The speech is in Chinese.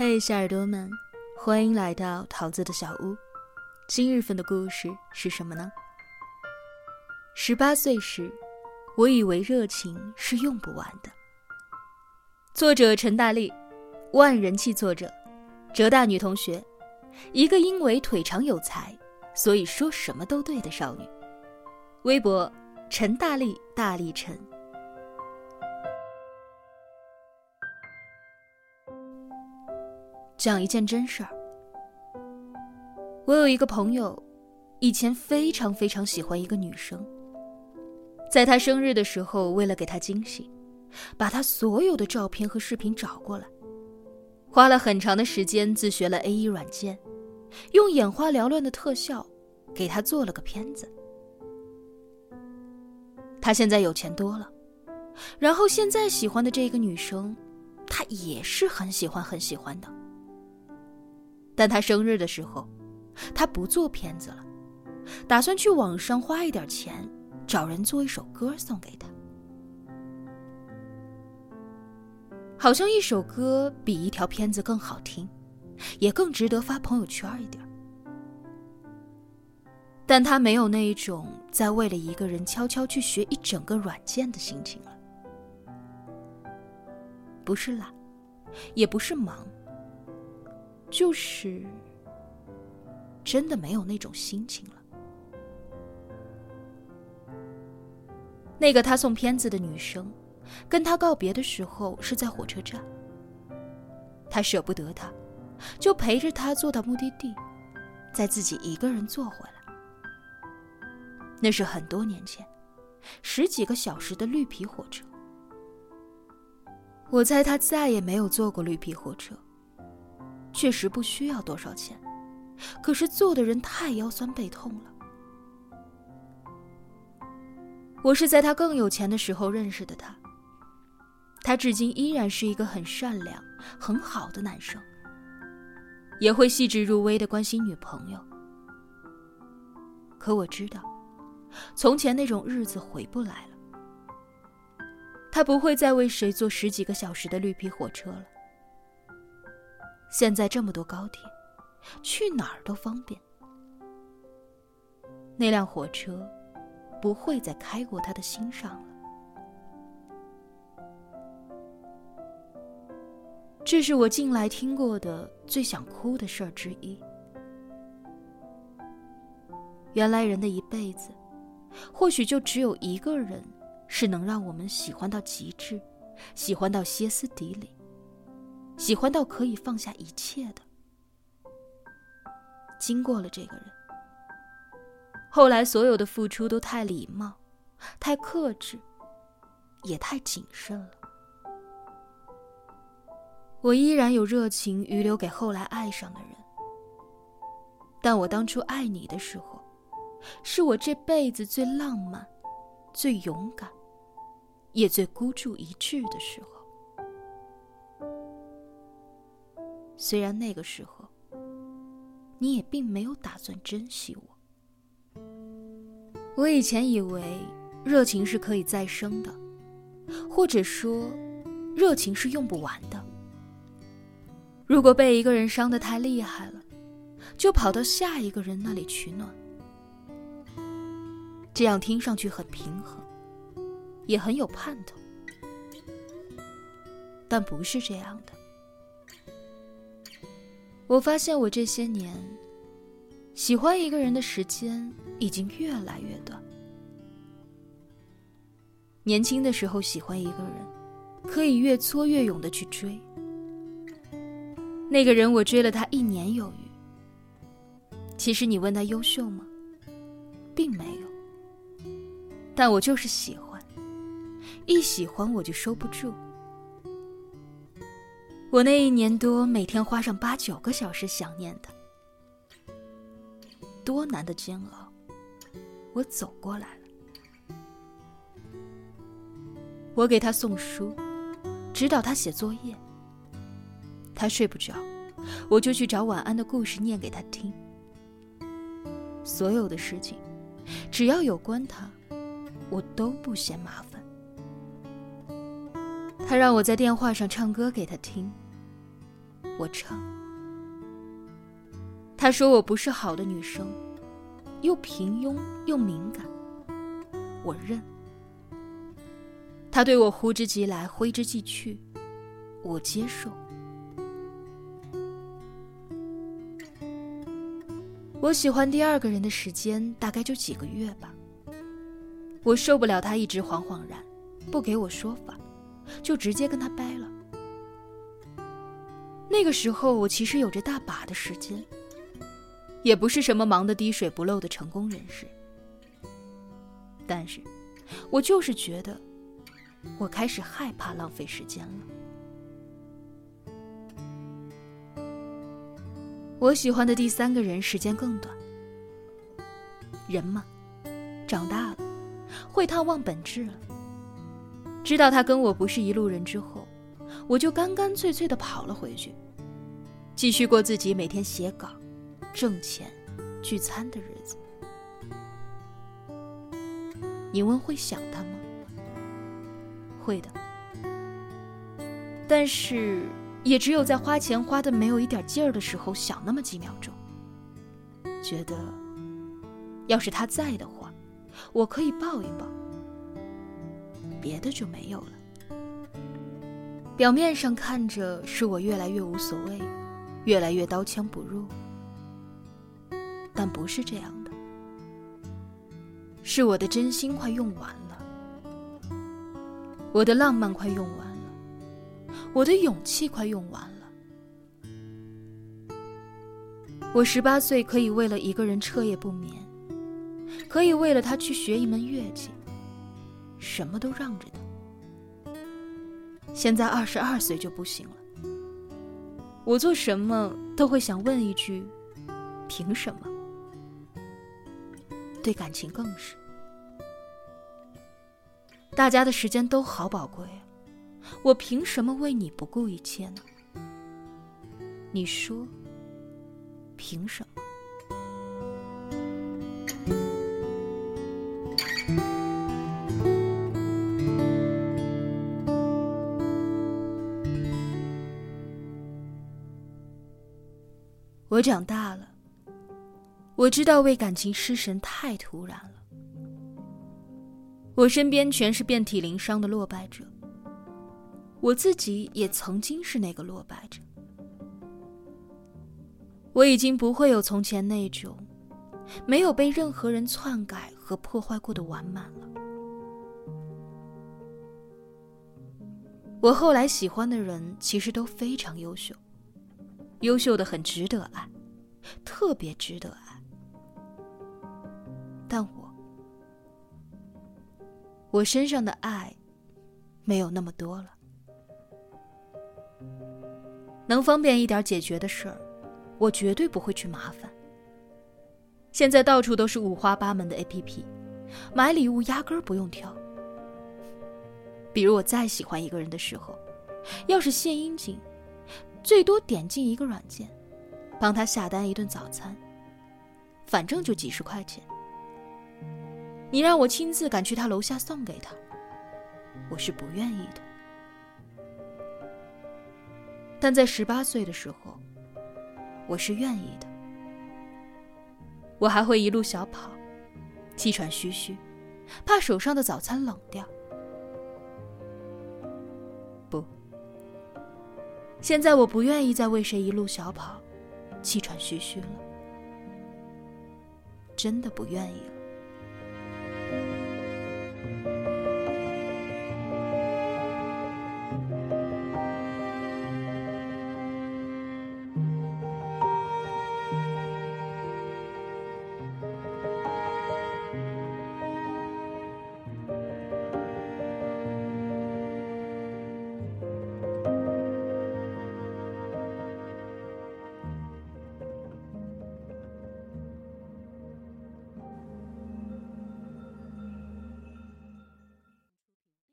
嘿，小耳朵们，欢迎来到桃子的小屋。今日份的故事是什么呢？十八岁时，我以为热情是用不完的。作者陈大力，万人气作者，浙大女同学，一个因为腿长有才，所以说什么都对的少女。微博：陈大力，大力陈。讲一件真事儿。我有一个朋友，以前非常非常喜欢一个女生。在她生日的时候，为了给她惊喜，把她所有的照片和视频找过来，花了很长的时间自学了 A E 软件，用眼花缭乱的特效给她做了个片子。他现在有钱多了，然后现在喜欢的这个女生，他也是很喜欢很喜欢的。但他生日的时候，他不做片子了，打算去网上花一点钱，找人做一首歌送给他。好像一首歌比一条片子更好听，也更值得发朋友圈一点。但他没有那一种在为了一个人悄悄去学一整个软件的心情了，不是懒，也不是忙。就是，真的没有那种心情了。那个他送片子的女生，跟他告别的时候是在火车站。他舍不得他，就陪着他坐到目的地，再自己一个人坐回来。那是很多年前，十几个小时的绿皮火车。我猜他再也没有坐过绿皮火车。确实不需要多少钱，可是坐的人太腰酸背痛了。我是在他更有钱的时候认识的他。他至今依然是一个很善良、很好的男生，也会细致入微的关心女朋友。可我知道，从前那种日子回不来了。他不会再为谁坐十几个小时的绿皮火车了。现在这么多高铁，去哪儿都方便。那辆火车不会再开过他的心上了。这是我近来听过的最想哭的事儿之一。原来人的一辈子，或许就只有一个人，是能让我们喜欢到极致，喜欢到歇斯底里。喜欢到可以放下一切的，经过了这个人，后来所有的付出都太礼貌、太克制，也太谨慎了。我依然有热情余留给后来爱上的人，但我当初爱你的时候，是我这辈子最浪漫、最勇敢，也最孤注一掷的时候。虽然那个时候，你也并没有打算珍惜我。我以前以为热情是可以再生的，或者说，热情是用不完的。如果被一个人伤得太厉害了，就跑到下一个人那里取暖。这样听上去很平衡，也很有盼头，但不是这样的。我发现我这些年喜欢一个人的时间已经越来越短。年轻的时候喜欢一个人，可以越挫越勇的去追。那个人我追了他一年有余。其实你问他优秀吗？并没有。但我就是喜欢，一喜欢我就收不住。我那一年多，每天花上八九个小时想念他，多难的煎熬，我走过来了。我给他送书，指导他写作业。他睡不着，我就去找晚安的故事念给他听。所有的事情，只要有关他，我都不嫌麻烦。他让我在电话上唱歌给他听，我唱。他说我不是好的女生，又平庸又敏感，我认。他对我呼之即来挥之即去，我接受。我喜欢第二个人的时间大概就几个月吧。我受不了他一直惶惶然，不给我说法，就直接跟他掰了。那个时候我其实有着大把的时间，也不是什么忙得滴水不漏的成功人士，但是，我就是觉得，我开始害怕浪费时间了。我喜欢的第三个人时间更短。人嘛，长大了，会探望本质了。知道他跟我不是一路人之后，我就干干脆脆的跑了回去，继续过自己每天写稿、挣钱、聚餐的日子。你问会想他吗？会的，但是。也只有在花钱花的没有一点劲儿的时候，想那么几秒钟，觉得要是他在的话，我可以抱一抱，别的就没有了。表面上看着是我越来越无所谓，越来越刀枪不入，但不是这样的，是我的真心快用完了，我的浪漫快用完了。我的勇气快用完了。我十八岁可以为了一个人彻夜不眠，可以为了他去学一门乐器，什么都让着的。现在二十二岁就不行了。我做什么都会想问一句：凭什么？对感情更是。大家的时间都好宝贵。我凭什么为你不顾一切呢？你说，凭什么？我长大了，我知道为感情失神太突然了。我身边全是遍体鳞伤的落败者。我自己也曾经是那个落败者，我已经不会有从前那种没有被任何人篡改和破坏过的完满了。我后来喜欢的人其实都非常优秀，优秀的很值得爱，特别值得爱。但我，我身上的爱没有那么多了。能方便一点解决的事儿，我绝对不会去麻烦。现在到处都是五花八门的 APP，买礼物压根儿不用挑。比如我再喜欢一个人的时候，要是献殷勤，最多点进一个软件，帮他下单一顿早餐，反正就几十块钱。你让我亲自赶去他楼下送给他，我是不愿意的。但在十八岁的时候，我是愿意的。我还会一路小跑，气喘吁吁，怕手上的早餐冷掉。现在我不愿意再为谁一路小跑，气喘吁吁了，真的不愿意了。